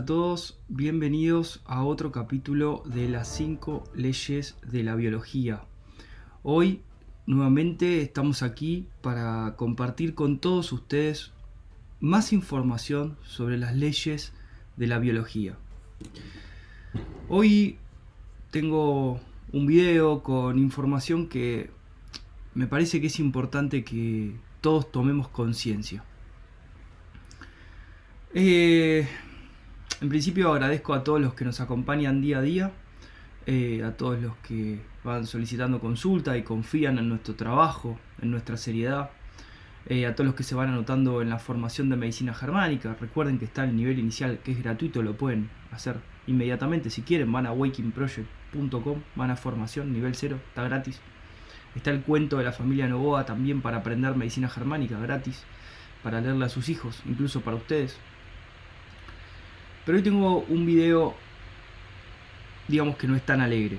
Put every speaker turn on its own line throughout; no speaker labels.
a todos, bienvenidos a otro capítulo de las 5 leyes de la biología. Hoy nuevamente estamos aquí para compartir con todos ustedes más información sobre las leyes de la biología. Hoy tengo un video con información que me parece que es importante que todos tomemos conciencia. Eh, en principio agradezco a todos los que nos acompañan día a día, eh, a todos los que van solicitando consulta y confían en nuestro trabajo, en nuestra seriedad, eh, a todos los que se van anotando en la formación de medicina germánica. Recuerden que está el nivel inicial que es gratuito, lo pueden hacer inmediatamente si quieren. Van a wakingproject.com, van a formación, nivel 0, está gratis. Está el cuento de la familia Novoa también para aprender medicina germánica, gratis, para leerle a sus hijos, incluso para ustedes. Pero hoy tengo un video, digamos que no es tan alegre.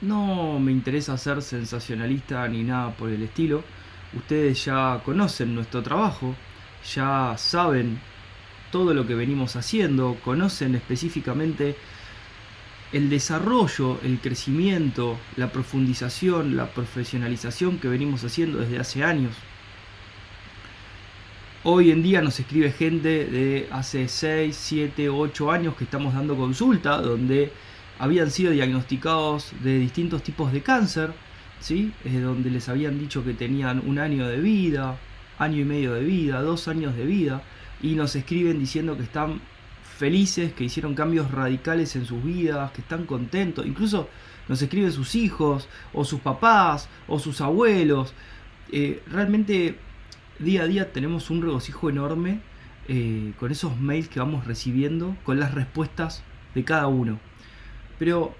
No me interesa ser sensacionalista ni nada por el estilo. Ustedes ya conocen nuestro trabajo, ya saben todo lo que venimos haciendo, conocen específicamente el desarrollo, el crecimiento, la profundización, la profesionalización que venimos haciendo desde hace años. Hoy en día nos escribe gente de hace 6, 7, 8 años que estamos dando consulta, donde habían sido diagnosticados de distintos tipos de cáncer, ¿sí? donde les habían dicho que tenían un año de vida, año y medio de vida, dos años de vida, y nos escriben diciendo que están felices, que hicieron cambios radicales en sus vidas, que están contentos, incluso nos escriben sus hijos, o sus papás, o sus abuelos. Eh, realmente día a día tenemos un regocijo enorme eh, con esos mails que vamos recibiendo, con las respuestas de cada uno. Pero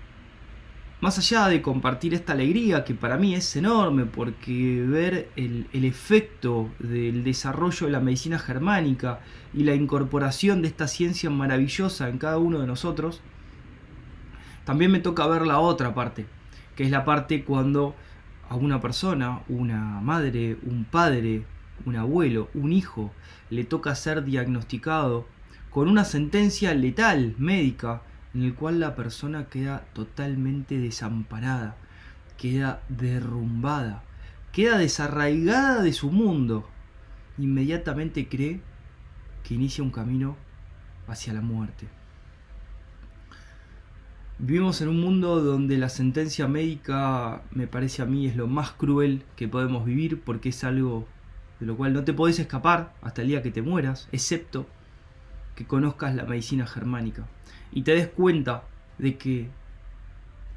más allá de compartir esta alegría, que para mí es enorme, porque ver el, el, efecto del desarrollo de la medicina germánica y la incorporación de esta ciencia maravillosa en cada uno de nosotros, también me toca ver la otra parte, que es la parte cuando a una persona, una madre, un padre, un abuelo, un hijo, le toca ser diagnosticado con una sentencia letal médica en el cual la persona queda totalmente desamparada, queda derrumbada, queda desarraigada de su mundo, inmediatamente cree que inicia un camino hacia la muerte. Vivimos en un mundo donde la sentencia médica me parece a mí es lo más cruel que podemos vivir porque es algo de lo cual no te podés escapar hasta el día que te mueras, excepto que conozcas la medicina germánica y te des cuenta de que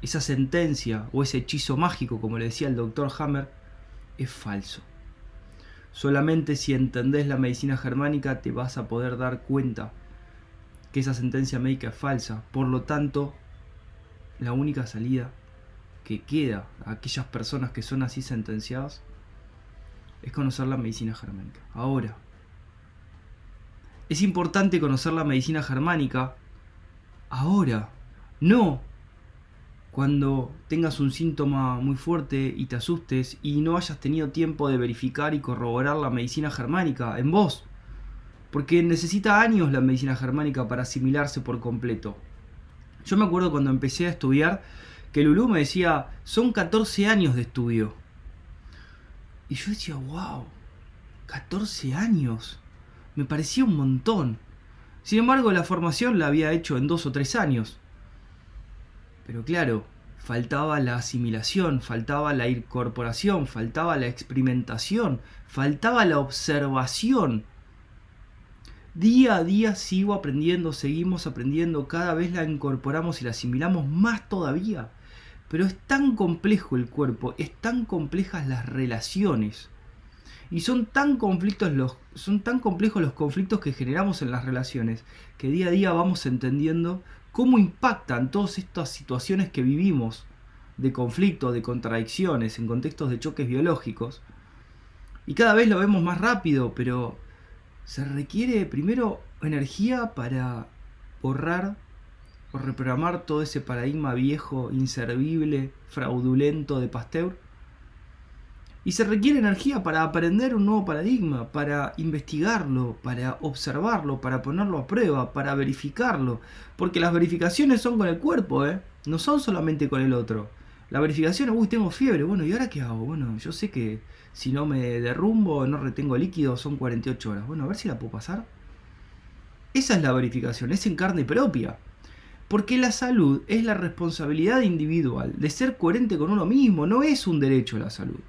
esa sentencia o ese hechizo mágico, como le decía el doctor Hammer, es falso. Solamente si entendés la medicina germánica te vas a poder dar cuenta que esa sentencia médica es falsa. Por lo tanto, la única salida que queda a aquellas personas que son así sentenciadas es conocer la medicina germánica. Ahora, es importante conocer la medicina germánica ahora, no cuando tengas un síntoma muy fuerte y te asustes y no hayas tenido tiempo de verificar y corroborar la medicina germánica en vos. Porque necesita años la medicina germánica para asimilarse por completo. Yo me acuerdo cuando empecé a estudiar que Lulú me decía, son 14 años de estudio. Y yo decía, wow, 14 años. Me parecía un montón. Sin embargo, la formación la había hecho en dos o tres años. Pero claro, faltaba la asimilación, faltaba la incorporación, faltaba la experimentación, faltaba la observación. Día a día sigo aprendiendo, seguimos aprendiendo, cada vez la incorporamos y la asimilamos más todavía. Pero es tan complejo el cuerpo, es tan complejas las relaciones. Y son tan, conflictos los, son tan complejos los conflictos que generamos en las relaciones que día a día vamos entendiendo cómo impactan todas estas situaciones que vivimos de conflicto, de contradicciones, en contextos de choques biológicos. Y cada vez lo vemos más rápido, pero se requiere primero energía para borrar o reprogramar todo ese paradigma viejo, inservible, fraudulento de Pasteur. Y se requiere energía para aprender un nuevo paradigma, para investigarlo, para observarlo, para ponerlo a prueba, para verificarlo. Porque las verificaciones son con el cuerpo, ¿eh? No son solamente con el otro. La verificación, uy, tengo fiebre, bueno, ¿y ahora qué hago? Bueno, yo sé que si no me derrumbo, no retengo líquido, son 48 horas. Bueno, a ver si la puedo pasar. Esa es la verificación, es en carne propia. Porque la salud es la responsabilidad individual de ser coherente con uno mismo, no es un derecho la salud.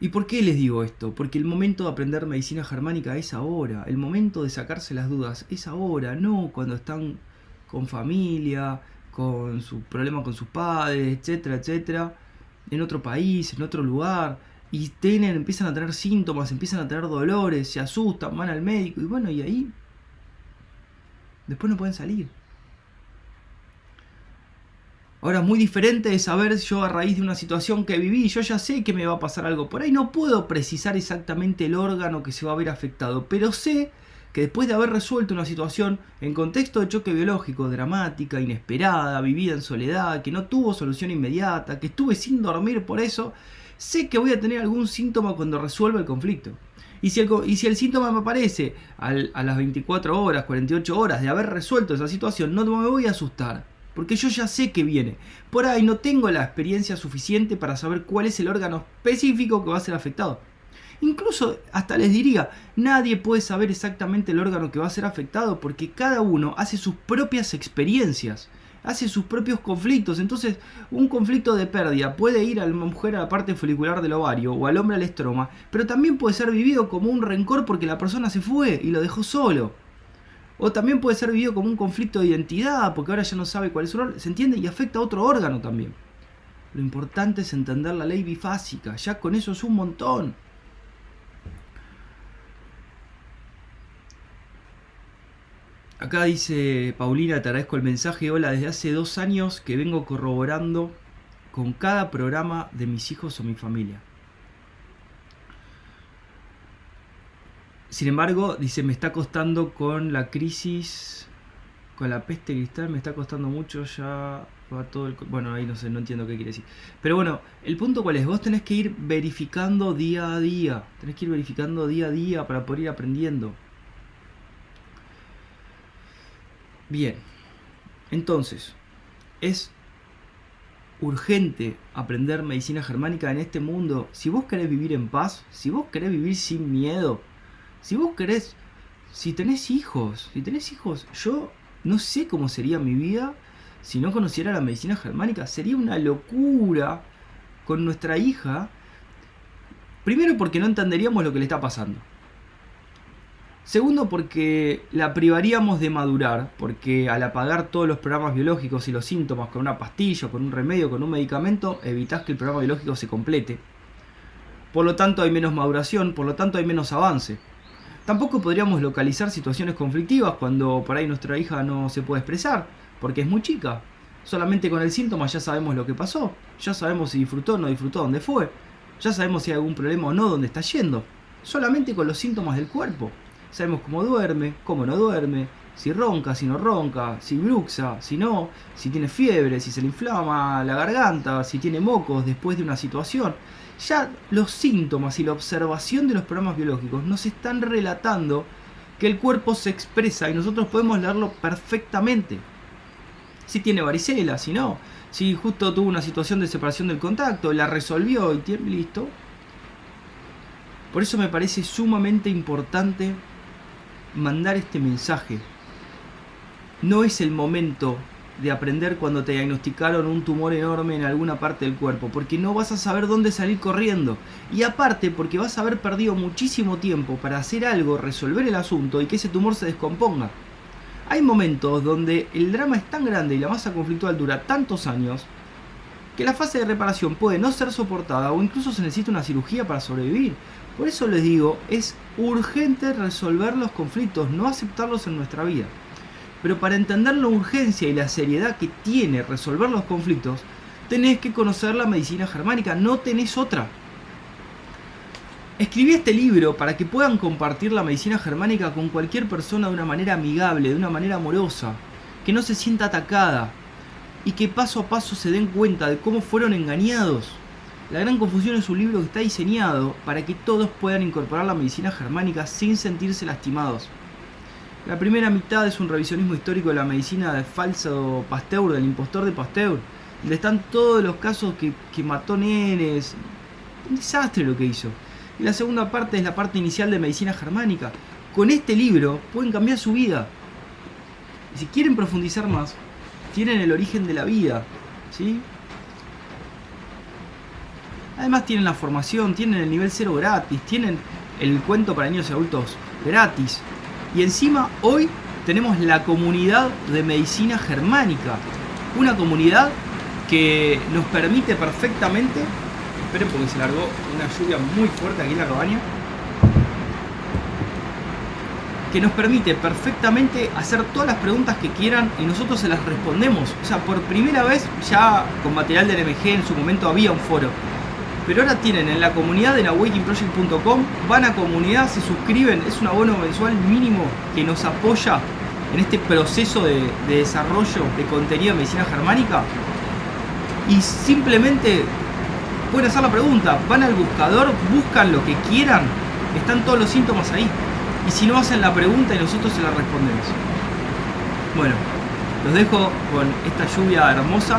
¿Y por qué les digo esto? Porque el momento de aprender medicina germánica es ahora, el momento de sacarse las dudas es ahora, no cuando están con familia, con su problema con sus padres, etcétera, etcétera, en otro país, en otro lugar, y tienen, empiezan a tener síntomas, empiezan a tener dolores, se asustan, van al médico, y bueno, y ahí después no pueden salir. Ahora, muy diferente es saber yo a raíz de una situación que viví, yo ya sé que me va a pasar algo por ahí. No puedo precisar exactamente el órgano que se va a ver afectado, pero sé que después de haber resuelto una situación en contexto de choque biológico, dramática, inesperada, vivida en soledad, que no tuvo solución inmediata, que estuve sin dormir por eso, sé que voy a tener algún síntoma cuando resuelva el conflicto. Y si el, síntoma me aparece a las 24 horas, 48 horas de haber resuelto esa situación, no me voy a asustar porque yo ya sé que viene. Por ahí no tengo la experiencia suficiente para saber cuál es el órgano específico que va a ser afectado. Incluso hasta les diría, nadie puede saber exactamente el órgano que va a ser afectado porque cada uno hace sus propias experiencias, hace sus propios conflictos. Entonces, un conflicto de pérdida puede ir a la mujer a la parte folicular del ovario o al hombre al estroma, pero también puede ser vivido como un rencor porque la persona se fue y lo dejó solo. O también puede ser vivido como un conflicto de identidad, porque ahora ya no sabe cuál es su rol, se entiende y afecta a otro órgano también. Lo importante es entender la ley bifásica, ya con eso es un montón. Acá dice Paulina, te agradezco el mensaje. Hola, desde hace dos años que vengo corroborando con cada programa de mis hijos o mi familia. Sin embargo, dice, me está costando con la crisis, con la peste cristal, me está costando mucho ya va todo el... Bueno, ahí no sé, no entiendo qué quiere decir. Pero bueno, el punto cuál es, vos tenés que ir verificando día a día, tenés que ir verificando día a día para poder ir aprendiendo. Bien, entonces, es urgente aprender medicina germánica en este mundo. Si vos querés vivir en paz, si vos querés vivir sin miedo, si vos querés, si tenés hijos, si tenés hijos, yo no sé cómo sería mi vida si no conociera la medicina germánica. Sería una locura con nuestra hija. Primero porque no entenderíamos lo que le está pasando. Segundo porque la privaríamos de madurar, porque al apagar todos los programas biológicos y los síntomas con una pastilla, con un remedio, con un medicamento, evitas que el programa biológico se complete. Por lo tanto hay menos maduración, por lo tanto hay menos avance. Tampoco podríamos localizar situaciones conflictivas cuando por ahí nuestra hija no se puede expresar, porque es muy chica. Solamente con el síntoma ya sabemos lo que pasó, ya sabemos si disfrutó o no disfrutó, dónde fue, ya sabemos si hay algún problema o no, dónde está yendo. Solamente con los síntomas del cuerpo. Sabemos cómo duerme, cómo no duerme, si ronca, si no ronca, si bruxa, si no, si tiene fiebre, si se le inflama la garganta, si tiene mocos después de una situación ya los síntomas y la observación de los programas biológicos nos están relatando que el cuerpo se expresa y nosotros podemos leerlo perfectamente. Si tiene varicela, si no, si justo tuvo una situación de separación del contacto, la resolvió y tiene listo. Por eso me parece sumamente importante mandar este mensaje. No es el momento de aprender cuando te diagnosticaron un tumor enorme en alguna parte del cuerpo, porque no vas a saber dónde salir corriendo. Y aparte porque vas a haber perdido muchísimo tiempo para hacer algo, resolver el asunto y que ese tumor se descomponga. Hay momentos donde el drama es tan grande y la masa conflictual dura tantos años que la fase de reparación puede no ser soportada o incluso se necesita una cirugía para sobrevivir. Por eso les digo, es urgente resolver los conflictos, no aceptarlos en nuestra vida. Pero para entender la urgencia y la seriedad que tiene resolver los conflictos, tenés que conocer la medicina germánica, no tenés otra. Escribí este libro para que puedan compartir la medicina germánica con cualquier persona de una manera amigable, de una manera amorosa, que no se sienta atacada y que paso a paso se den cuenta de cómo fueron engañados. La Gran Confusión es un libro que está diseñado para que todos puedan incorporar la medicina germánica sin sentirse lastimados. La primera mitad es un revisionismo histórico de la medicina del falso Pasteur, del impostor de Pasteur, donde están todos los casos que, mató nenes. Un desastre lo que hizo. Y la segunda parte es la parte inicial de medicina germánica. Con este libro pueden cambiar su vida. Y si quieren profundizar más, tienen el origen de la vida. ¿sí? Además tienen la formación, tienen el nivel cero gratis, tienen el cuento para niños y adultos gratis. Y encima hoy tenemos la comunidad de medicina germánica. Una comunidad que nos permite perfectamente... Esperen porque se largó una lluvia muy fuerte aquí en la cabaña. Que nos permite perfectamente hacer todas las preguntas que quieran y nosotros se las respondemos. O sea, por primera vez ya con material del MG en su momento había un foro pero ahora tienen en la comunidad en awakingproject.com, van a comunidad, se suscriben, es un abono mensual mínimo que nos apoya en este proceso de, desarrollo de contenido de medicina germánica. Y simplemente pueden hacer la pregunta, van al buscador, buscan lo que quieran, están todos los síntomas ahí. Y si no hacen la pregunta y nosotros se la respondemos. Bueno, los dejo con esta lluvia hermosa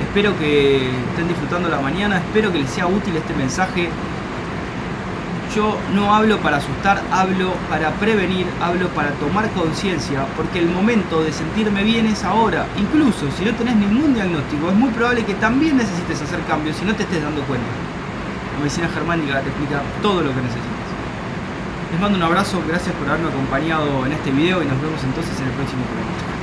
Espero que estén disfrutando la mañana, espero que les sea útil este mensaje. Yo no hablo para asustar, hablo para prevenir, hablo para tomar conciencia, porque el momento de sentirme bien es ahora. Incluso si no tenés ningún diagnóstico, es muy probable que también necesites hacer cambios si no te estés dando cuenta. La medicina germánica te explica todo lo que necesitas. Les mando un abrazo, gracias por haberme acompañado en este video y nos vemos entonces en el próximo programa.